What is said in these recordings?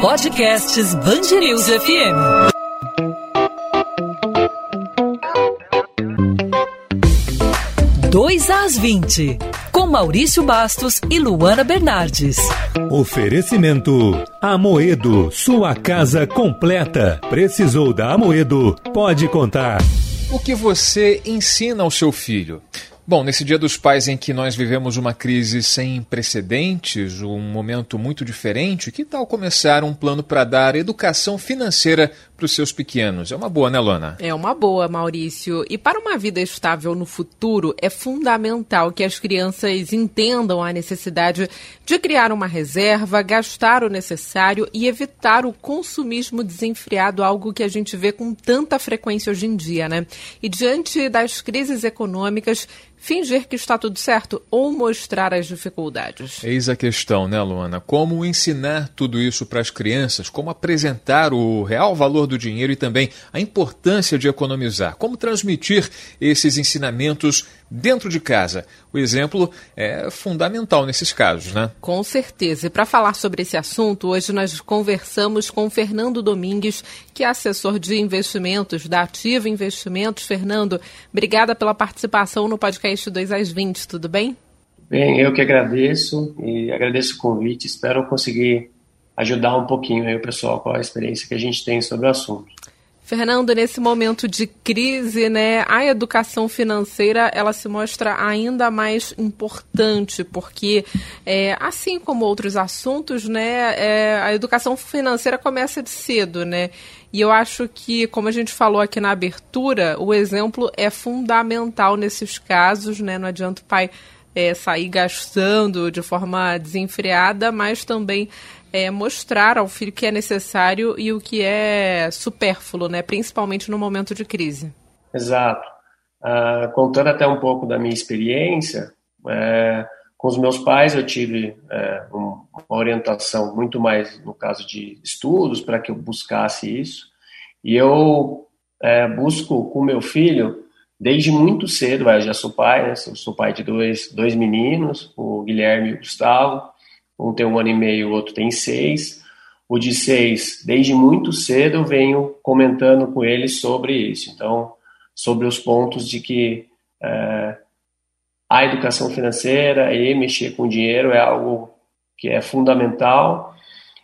Podcasts Bangerils FM. Dois às 20, com Maurício Bastos e Luana Bernardes. Oferecimento Amoedo, sua casa completa. Precisou da Amoedo? Pode contar. O que você ensina ao seu filho? Bom, nesse Dia dos Pais em que nós vivemos uma crise sem precedentes, um momento muito diferente, que tal começar um plano para dar educação financeira para os seus pequenos? É uma boa, né, Lona? É uma boa, Maurício. E para uma vida estável no futuro, é fundamental que as crianças entendam a necessidade de criar uma reserva, gastar o necessário e evitar o consumismo desenfreado, algo que a gente vê com tanta frequência hoje em dia, né? E diante das crises econômicas, fingir que está tudo certo ou mostrar as dificuldades? Eis a questão, né, Luana? Como ensinar tudo isso para as crianças? Como apresentar o real valor do dinheiro e também a importância de economizar? Como transmitir esses ensinamentos dentro de casa? O exemplo é fundamental nesses casos, né? Com certeza. E para falar sobre esse assunto, hoje nós conversamos com Fernando Domingues, que é assessor de investimentos da Ativa Investimentos. Fernando, obrigada pela participação no podcast 2 às 20, tudo bem? Bem, eu que agradeço e agradeço o convite. Espero conseguir ajudar um pouquinho aí o pessoal com a experiência que a gente tem sobre o assunto. Fernando, nesse momento de crise, né, a educação financeira ela se mostra ainda mais importante, porque é, assim como outros assuntos, né, é, a educação financeira começa de cedo, né? E eu acho que, como a gente falou aqui na abertura, o exemplo é fundamental nesses casos, né? Não adianta o pai é, sair gastando de forma desenfreada, mas também é, mostrar ao filho que é necessário e o que é supérfluo, né? principalmente no momento de crise. Exato. Uh, contando até um pouco da minha experiência, é, com os meus pais eu tive é, uma orientação muito mais no caso de estudos para que eu buscasse isso. E eu é, busco com meu filho desde muito cedo, eu já sou pai, né? sou pai de dois, dois meninos, o Guilherme e o Gustavo. Um tem um ano e meio, o outro tem seis. O de seis, desde muito cedo, eu venho comentando com ele sobre isso. Então, sobre os pontos de que é, a educação financeira e mexer com dinheiro é algo que é fundamental.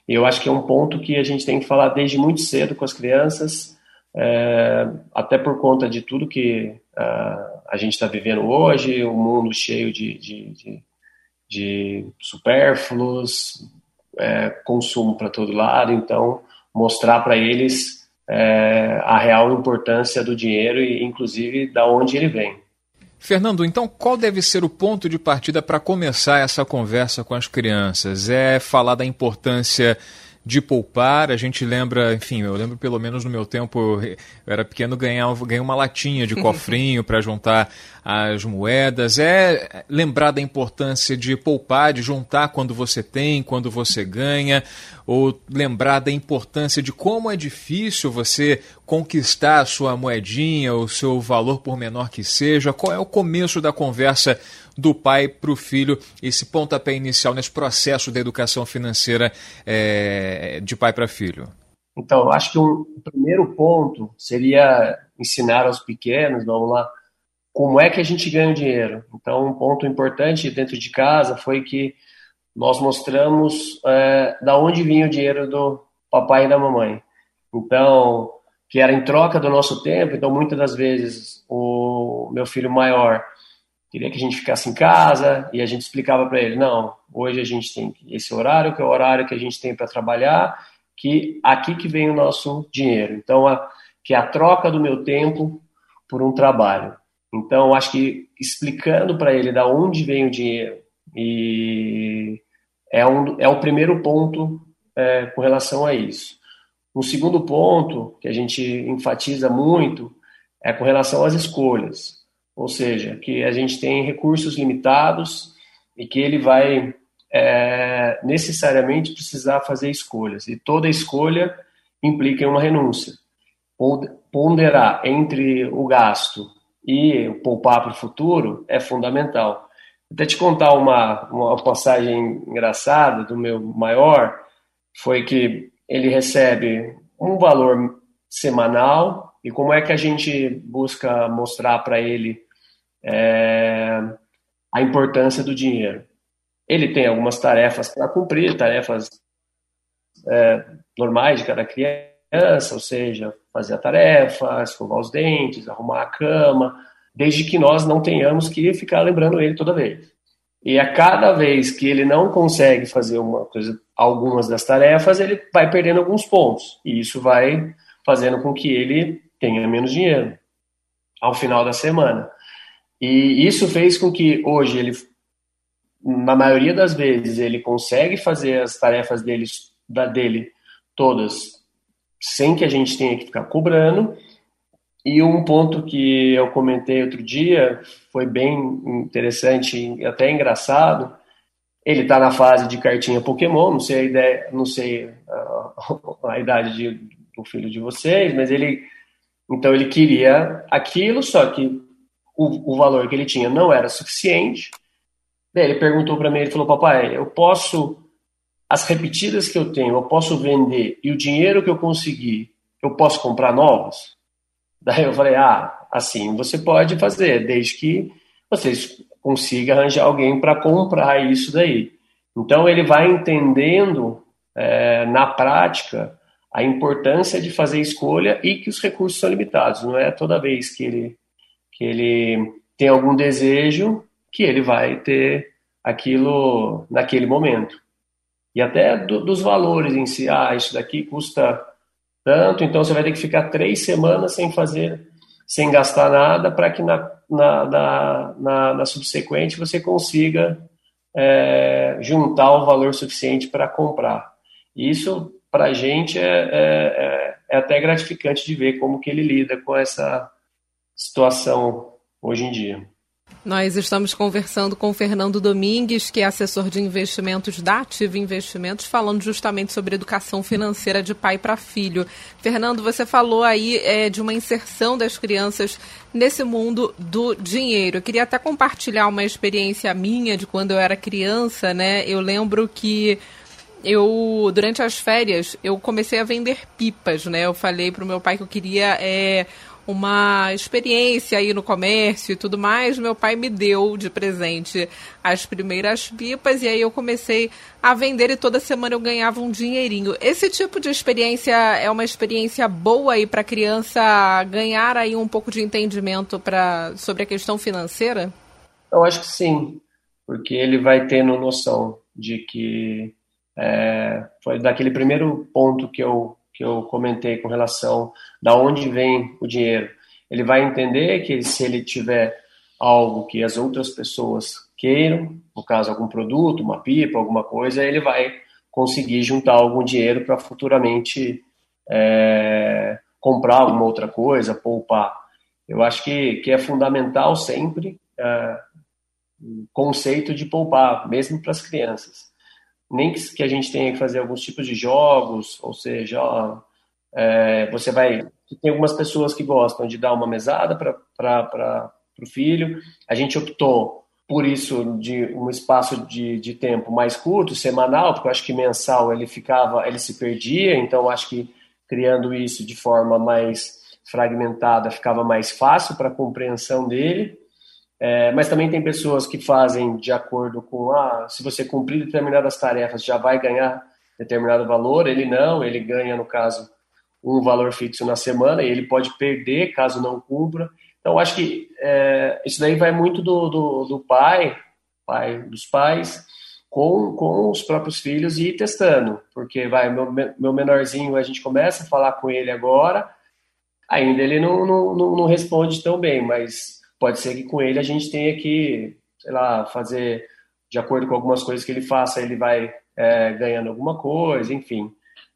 E eu acho que é um ponto que a gente tem que falar desde muito cedo com as crianças, é, até por conta de tudo que uh, a gente está vivendo hoje, o um mundo cheio de, de, de de supérfluos, é, consumo para todo lado, então mostrar para eles é, a real importância do dinheiro e inclusive da onde ele vem. Fernando, então qual deve ser o ponto de partida para começar essa conversa com as crianças? É falar da importância de poupar. A gente lembra, enfim, eu lembro pelo menos no meu tempo, eu era pequeno, ganhava, ganhei uma latinha de cofrinho para juntar as moedas. É lembrar da importância de poupar, de juntar quando você tem, quando você ganha, ou lembrar da importância de como é difícil você conquistar a sua moedinha, o seu valor por menor que seja. Qual é o começo da conversa do pai para o filho, esse pontapé inicial nesse processo da educação financeira é, de pai para filho? Então, acho que o primeiro ponto seria ensinar aos pequenos, vamos lá, como é que a gente ganha o dinheiro. Então, um ponto importante dentro de casa foi que nós mostramos é, da onde vinha o dinheiro do papai e da mamãe. Então, que era em troca do nosso tempo. Então, muitas das vezes, o meu filho maior queria que a gente ficasse em casa e a gente explicava para ele, não, hoje a gente tem esse horário, que é o horário que a gente tem para trabalhar, que aqui que vem o nosso dinheiro. Então, a, que é a troca do meu tempo por um trabalho. Então, acho que explicando para ele da onde vem o dinheiro e é, um, é o primeiro ponto é, com relação a isso. Um segundo ponto que a gente enfatiza muito é com relação às escolhas ou seja, que a gente tem recursos limitados e que ele vai é, necessariamente precisar fazer escolhas. E toda escolha implica uma renúncia. Ponderar entre o gasto e poupar para o futuro é fundamental. Até te contar uma, uma passagem engraçada do meu maior, foi que ele recebe um valor semanal e como é que a gente busca mostrar para ele é, a importância do dinheiro. Ele tem algumas tarefas para cumprir, tarefas é, normais de cada criança, ou seja, fazer a tarefa, escovar os dentes, arrumar a cama, desde que nós não tenhamos que ficar lembrando ele toda vez. E a cada vez que ele não consegue fazer uma coisa, algumas das tarefas, ele vai perdendo alguns pontos. E isso vai fazendo com que ele tenha menos dinheiro ao final da semana. E isso fez com que hoje ele, na maioria das vezes, ele consegue fazer as tarefas dele, da, dele todas sem que a gente tenha que ficar cobrando. E um ponto que eu comentei outro dia foi bem interessante e até engraçado. Ele está na fase de cartinha Pokémon, não sei a ideia, não sei a, a idade de, do filho de vocês, mas ele então ele queria aquilo, só que o, o valor que ele tinha não era suficiente. Daí ele perguntou para mim, ele falou, papai, eu posso, as repetidas que eu tenho, eu posso vender e o dinheiro que eu conseguir, eu posso comprar novos? Daí eu falei, ah, assim você pode fazer, desde que você consiga arranjar alguém para comprar isso daí. Então ele vai entendendo é, na prática a importância de fazer escolha e que os recursos são limitados. Não é toda vez que ele que ele tem algum desejo, que ele vai ter aquilo naquele momento. E até do, dos valores em si, ah, isso daqui custa tanto, então você vai ter que ficar três semanas sem fazer, sem gastar nada, para que na, na, na, na, na subsequente você consiga é, juntar o valor suficiente para comprar. Isso, para a gente, é, é, é, é até gratificante de ver como que ele lida com essa situação hoje em dia. Nós estamos conversando com Fernando Domingues, que é assessor de investimentos da Ativa Investimentos, falando justamente sobre educação financeira de pai para filho. Fernando, você falou aí é, de uma inserção das crianças nesse mundo do dinheiro. Eu queria até compartilhar uma experiência minha de quando eu era criança, né? Eu lembro que eu durante as férias eu comecei a vender pipas, né? Eu falei para o meu pai que eu queria é, uma experiência aí no comércio e tudo mais, meu pai me deu de presente as primeiras pipas e aí eu comecei a vender e toda semana eu ganhava um dinheirinho. Esse tipo de experiência é uma experiência boa aí para criança ganhar aí um pouco de entendimento para sobre a questão financeira? Eu acho que sim, porque ele vai tendo noção de que é, foi daquele primeiro ponto que eu que eu comentei com relação da onde vem o dinheiro. Ele vai entender que se ele tiver algo que as outras pessoas queiram, no caso algum produto, uma pipa, alguma coisa, ele vai conseguir juntar algum dinheiro para futuramente é, comprar alguma outra coisa, poupar. Eu acho que, que é fundamental sempre é, o conceito de poupar, mesmo para as crianças nem que, que a gente tenha que fazer alguns tipos de jogos, ou seja, é, você vai. Tem algumas pessoas que gostam de dar uma mesada para o filho. A gente optou por isso de um espaço de, de tempo mais curto, semanal, porque eu acho que mensal ele ficava, ele se perdia, então acho que criando isso de forma mais fragmentada ficava mais fácil para a compreensão dele. É, mas também tem pessoas que fazem de acordo com, ah, se você cumprir determinadas tarefas já vai ganhar determinado valor, ele não, ele ganha, no caso, um valor fixo na semana e ele pode perder caso não cumpra. Então, acho que é, isso daí vai muito do, do, do, pai, pai dos pais, com, com os próprios filhos e ir testando, porque vai, meu, meu menorzinho, a gente começa a falar com ele agora, ainda ele não, não, não, não responde tão bem, mas pode ser que com ele a gente tenha que, sei lá, fazer de acordo com algumas coisas que ele faça, ele vai é, ganhando alguma coisa, enfim.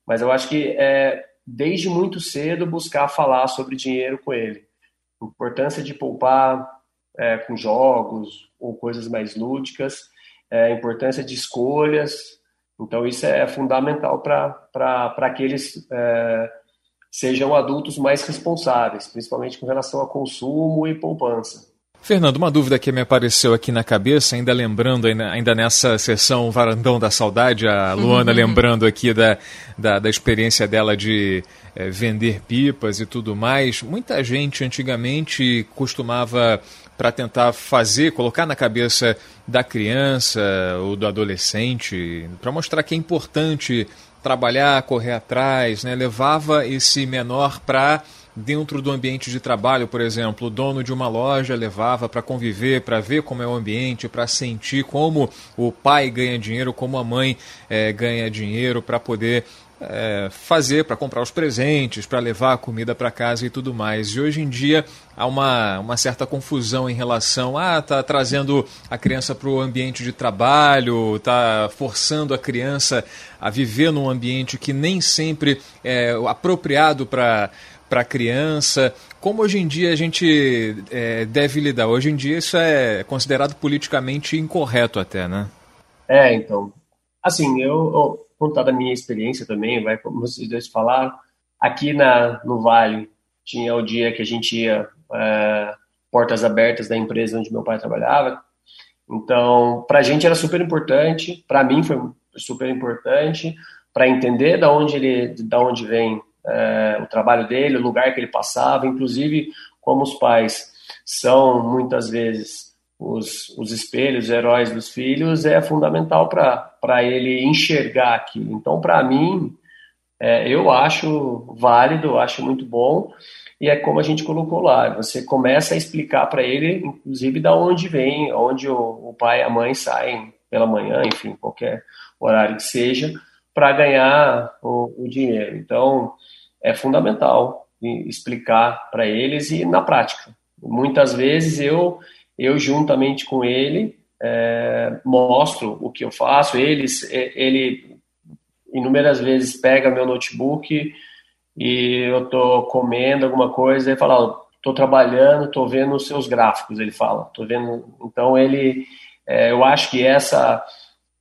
Mas eu acho que é, desde muito cedo buscar falar sobre dinheiro com ele. A importância de poupar é, com jogos ou coisas mais lúdicas, é, a importância de escolhas. Então, isso é fundamental para que eles é, sejam adultos mais responsáveis, principalmente com relação a consumo e poupança. Fernando, uma dúvida que me apareceu aqui na cabeça, ainda lembrando, ainda nessa sessão Varandão da Saudade, a Luana uhum. lembrando aqui da, da, da, experiência dela de é, vender pipas e tudo mais. Muita gente antigamente costumava, para tentar fazer, colocar na cabeça da criança ou do adolescente, para mostrar que é importante trabalhar, correr atrás, né? levava esse menor para dentro do ambiente de trabalho, por exemplo, o dono de uma loja levava para conviver, para ver como é o ambiente, para sentir como o pai ganha dinheiro, como a mãe é, ganha dinheiro, para poder é, fazer, para comprar os presentes, para levar a comida para casa e tudo mais. E hoje em dia há uma, uma certa confusão em relação a ah, tá trazendo a criança para o ambiente de trabalho, tá forçando a criança a viver num ambiente que nem sempre é apropriado para para a criança. Como hoje em dia a gente é, deve lidar? Hoje em dia isso é considerado politicamente incorreto até, né? É, então. Assim, eu, eu contar da minha experiência também, vai como vocês dois falaram. Aqui na, no Vale tinha o dia que a gente ia é, portas abertas da empresa onde meu pai trabalhava. Então, para a gente era super importante, para mim foi super importante, para entender da onde ele, da onde vem é, o trabalho dele, o lugar que ele passava, inclusive como os pais são muitas vezes os, os espelhos, os heróis dos filhos, é fundamental para ele enxergar aquilo. Então, para mim, é, eu acho válido, acho muito bom, e é como a gente colocou lá, você começa a explicar para ele, inclusive, da onde vem, onde o, o pai e a mãe saem pela manhã, enfim, qualquer horário que seja, para ganhar o, o dinheiro. Então, é fundamental explicar para eles e na prática. Muitas vezes eu, eu juntamente com ele, é, mostro o que eu faço. Eles, ele inúmeras vezes pega meu notebook e eu tô comendo alguma coisa e fala, tô trabalhando, tô vendo os seus gráficos. Ele fala, tô vendo. Então ele, é, eu acho que essa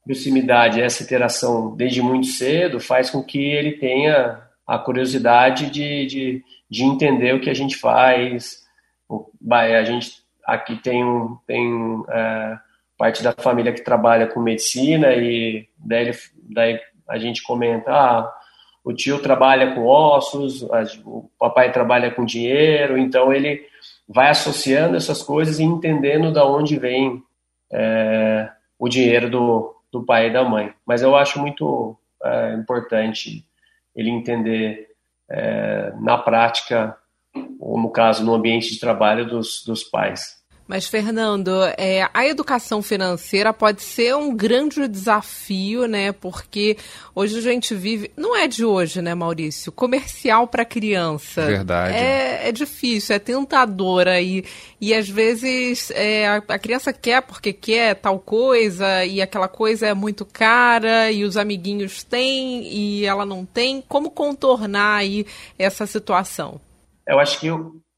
proximidade, essa interação desde muito cedo faz com que ele tenha a curiosidade de, de, de entender o que a gente faz. A gente aqui tem, um, tem é, parte da família que trabalha com medicina e daí, daí a gente comenta, ah, o tio trabalha com ossos, o papai trabalha com dinheiro, então ele vai associando essas coisas e entendendo da onde vem é, o dinheiro do, do pai e da mãe. Mas eu acho muito é, importante ele entender é, na prática, ou no caso, no ambiente de trabalho dos, dos pais. Mas, Fernando, é, a educação financeira pode ser um grande desafio, né? Porque hoje a gente vive. Não é de hoje, né, Maurício? Comercial para criança. Verdade. É, é difícil, é tentadora. E, e às vezes é, a, a criança quer porque quer tal coisa, e aquela coisa é muito cara, e os amiguinhos têm, e ela não tem. Como contornar aí essa situação? Eu acho que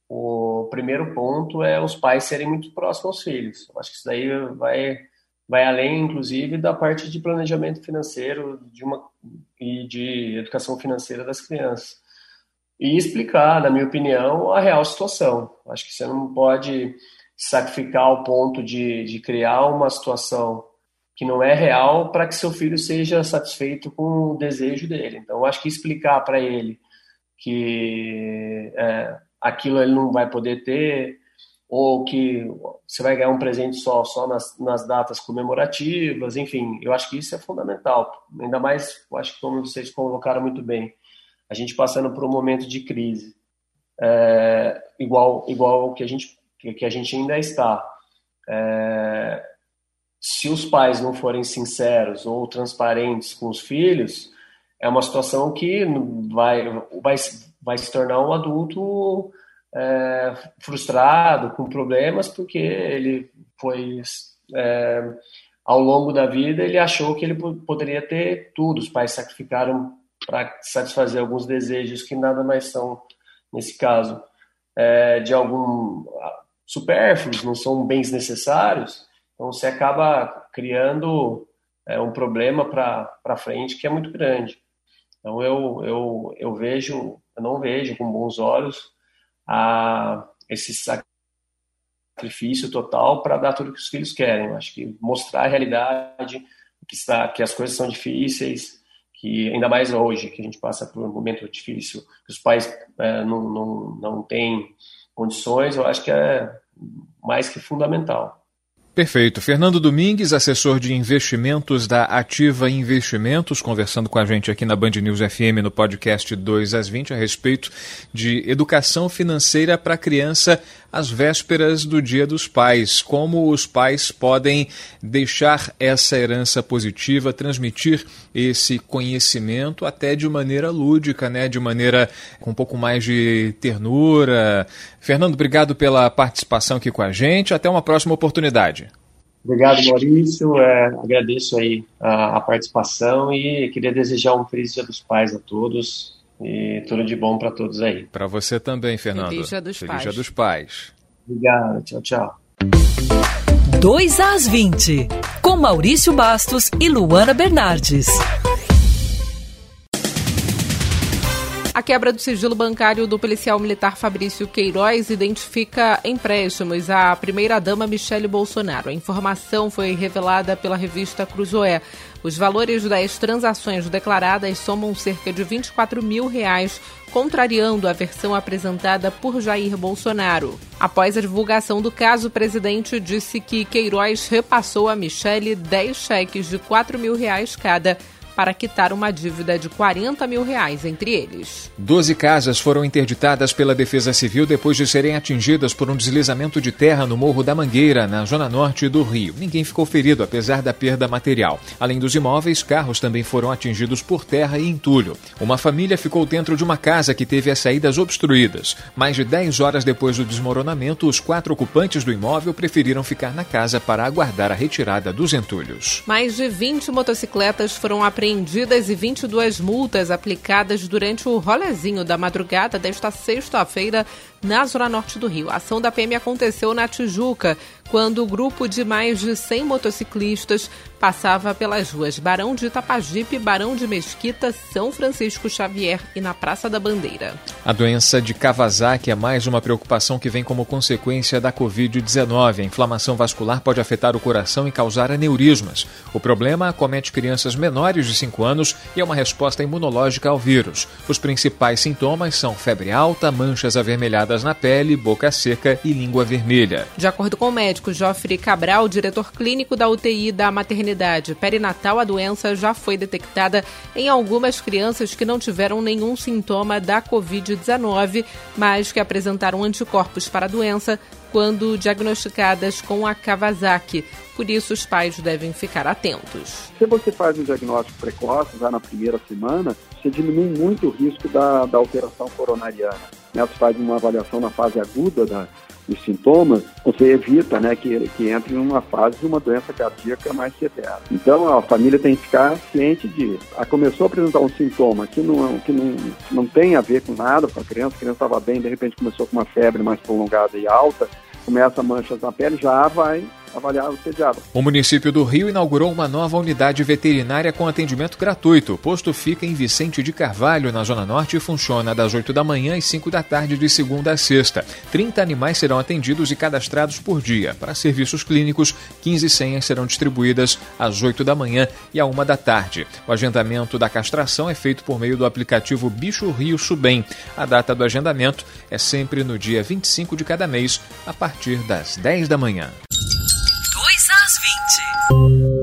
o primeiro ponto é os pais serem muito próximos aos filhos. Eu acho que isso daí vai, vai além, inclusive, da parte de planejamento financeiro de uma, e de educação financeira das crianças. E explicar, na minha opinião, a real situação. Acho que você não pode sacrificar ao ponto de, de criar uma situação que não é real para que seu filho seja satisfeito com o desejo dele. Então, acho que explicar para ele que é, aquilo ele não vai poder ter, ou que você vai ganhar um presente só, só nas, nas datas comemorativas, enfim, eu acho que isso é fundamental. Ainda mais, eu acho que como vocês colocaram muito bem, a gente passando por um momento de crise, é, igual igual que a gente que a gente ainda está. É, se os pais não forem sinceros ou transparentes com os filhos, é uma situação que vai, vai, vai se tornar um adulto é, frustrado, com problemas, porque ele foi, é, ao longo da vida, ele achou que ele poderia ter tudo. Os pais sacrificaram para satisfazer alguns desejos que nada mais são, nesse caso, é, de algum supérfluos, não são bens necessários. Então você acaba criando é, um problema para frente que é muito grande. Então eu, eu, eu vejo, eu não vejo com bons olhos a esse sacrifício total para dar tudo que os filhos querem. Eu acho que mostrar a realidade, que, está, que as coisas são difíceis, que ainda mais hoje, que a gente passa por um momento difícil, que os pais é, não, não, não têm condições, eu acho que é mais que fundamental. Perfeito. Fernando Domingues, assessor de investimentos da Ativa Investimentos, conversando com a gente aqui na Band News FM no podcast 2 às 20 a respeito de educação financeira para criança às vésperas do Dia dos Pais. Como os pais podem deixar essa herança positiva, transmitir esse conhecimento até de maneira lúdica, né? de maneira com um pouco mais de ternura. Fernando, obrigado pela participação aqui com a gente. Até uma próxima oportunidade. Obrigado, Maurício. É, agradeço aí a, a, participação e queria desejar um feliz Dia dos Pais a todos e tudo de bom para todos aí. Para você também, Fernando. Feliz Dia dos feliz Pais. Dia dos Pais. Obrigado. Tchau, tchau. 2 às 20, com Maurício Bastos e Luana Bernardes. A quebra do sigilo bancário do policial militar Fabrício Queiroz identifica empréstimos à primeira-dama Michele Bolsonaro. A informação foi revelada pela revista Cruzoé. Os valores das transações declaradas somam cerca de 24 mil reais, contrariando a versão apresentada por Jair Bolsonaro. Após a divulgação do caso, o presidente disse que Queiroz repassou a Michele 10 cheques de 4 mil reais cada para quitar uma dívida de 40 mil reais entre eles. Doze casas foram interditadas pela Defesa Civil depois de serem atingidas por um deslizamento de terra no Morro da Mangueira, na zona norte do Rio. Ninguém ficou ferido, apesar da perda material. Além dos imóveis, carros também foram atingidos por terra e entulho. Uma família ficou dentro de uma casa que teve as saídas obstruídas. Mais de 10 horas depois do desmoronamento, os quatro ocupantes do imóvel preferiram ficar na casa para aguardar a retirada dos entulhos. Mais de 20 motocicletas foram apreendidas apreendidas e 22 multas aplicadas durante o rolezinho da madrugada desta sexta-feira na Zona Norte do Rio. A ação da PM aconteceu na Tijuca, quando o grupo de mais de 100 motociclistas passava pelas ruas Barão de Itapajipe, Barão de Mesquita, São Francisco Xavier e na Praça da Bandeira. A doença de Kawasaki é mais uma preocupação que vem como consequência da Covid-19. A inflamação vascular pode afetar o coração e causar aneurismas. O problema acomete crianças menores de 5 anos e é uma resposta imunológica ao vírus. Os principais sintomas são febre alta, manchas avermelhadas na pele, boca seca e língua vermelha. De acordo com o médico Joffre Cabral, diretor clínico da UTI da maternidade perinatal, a doença já foi detectada em algumas crianças que não tiveram nenhum sintoma da Covid-19, mas que apresentaram anticorpos para a doença quando diagnosticadas com a Kawasaki. Por isso, os pais devem ficar atentos. Se você faz um diagnóstico precoce, já na primeira semana, você diminui muito o risco da, da alteração coronariana. Né? Você faz uma avaliação na fase aguda da, dos sintomas, você evita né, que, que entre em uma fase de uma doença cardíaca mais severa. Então, a família tem que ficar ciente disso. A começou a apresentar um sintoma que não, que não, não tem a ver com nada com a criança, a criança estava bem, de repente começou com uma febre mais prolongada e alta, começa manchas na pele, já vai avaliar o. O município do Rio inaugurou uma nova unidade veterinária com atendimento gratuito. O posto fica em Vicente de Carvalho, na Zona Norte, e funciona das 8 da manhã às 5 da tarde, de segunda a sexta. 30 animais serão atendidos e cadastrados por dia. Para serviços clínicos, 15 senhas serão distribuídas às 8 da manhã e à 1 da tarde. O agendamento da castração é feito por meio do aplicativo Bicho Rio Subem. A data do agendamento é sempre no dia 25 de cada mês, a partir das 10 da manhã. 2 às 20.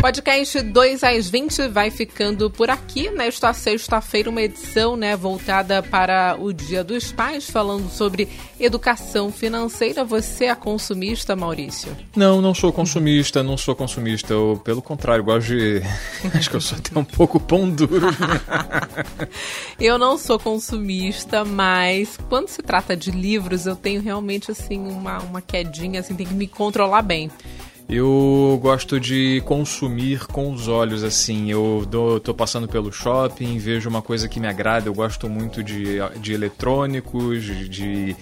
Podcast 2 às 20 vai ficando por aqui nesta sexta-feira, uma edição né, voltada para o Dia dos Pais, falando sobre educação financeira. Você é consumista, Maurício? Não, não sou consumista, não sou consumista. Eu, pelo contrário, gosto de. Acho que eu sou até um pouco pão duro. eu não sou consumista, mas quando se trata de livros, eu tenho realmente assim uma, uma quedinha, assim, tem que me controlar bem. Eu gosto de consumir com os olhos, assim. Eu dou, tô passando pelo shopping, vejo uma coisa que me agrada. Eu gosto muito de, de eletrônicos, de,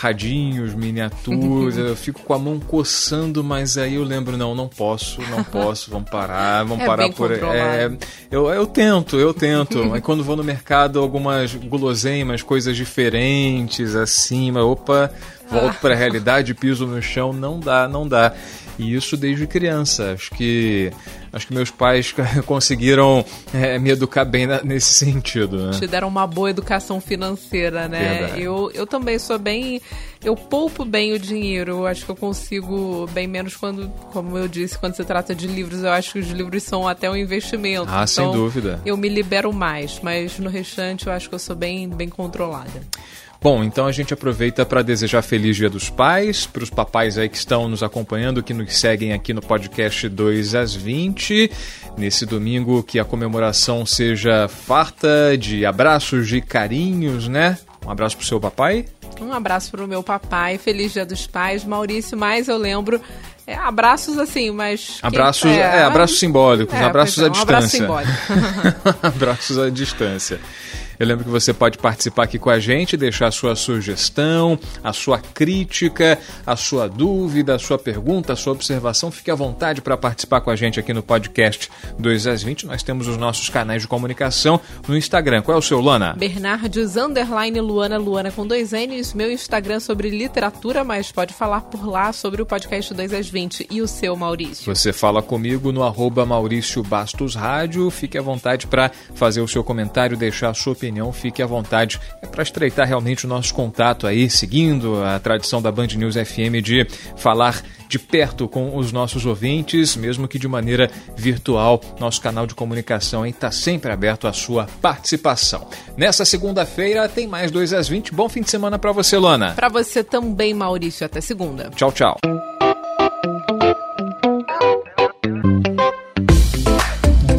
radinhos, miniaturas, eu fico com a mão coçando, mas aí eu lembro, não, não posso, não posso, vamos parar, vamos é parar por aí. É, eu, eu tento, eu tento. aí quando vou no mercado, algumas guloseimas, coisas diferentes, assim, mas opa, volto para a realidade, piso no chão, não dá, não dá. E isso desde criança. Acho que acho que meus pais conseguiram é, me educar bem na, nesse sentido. Né? Te deram uma boa educação financeira, né? Eu, eu também sou bem. Eu poupo bem o dinheiro. Eu acho que eu consigo bem menos quando, como eu disse, quando se trata de livros. Eu acho que os livros são até um investimento. Ah, então, sem dúvida. Eu me libero mais, mas no restante eu acho que eu sou bem, bem controlada. Bom, então a gente aproveita para desejar feliz Dia dos Pais, para os papais aí que estão nos acompanhando, que nos seguem aqui no podcast 2 às 20. Nesse domingo que a comemoração seja farta de abraços, de carinhos, né? Um abraço pro seu papai. Um abraço pro meu papai, feliz Dia dos Pais. Maurício, mais eu lembro é, abraços assim, mas. Abraços, é, é, abraços simbólicos, é, abraços à distância. Abraços à distância. Eu lembro que você pode participar aqui com a gente, deixar a sua sugestão, a sua crítica, a sua dúvida, a sua pergunta, a sua observação. Fique à vontade para participar com a gente aqui no podcast 2 às 20. Nós temos os nossos canais de comunicação no Instagram. Qual é o seu, Luana? Bernardes underline Luana, Luana com dois N's. Meu Instagram sobre literatura, mas pode falar por lá sobre o podcast 2 às 20. E o seu, Maurício? Você fala comigo no arroba Maurício Bastos Rádio. Fique à vontade para fazer o seu comentário, deixar a sua opinião opinião, fique à vontade. É para estreitar realmente o nosso contato aí, seguindo a tradição da Band News FM de falar de perto com os nossos ouvintes, mesmo que de maneira virtual. Nosso canal de comunicação está sempre aberto à sua participação. Nessa segunda-feira tem mais 2 às 20. Bom fim de semana para você, Lona. Para você também, Maurício. Até segunda. Tchau, tchau.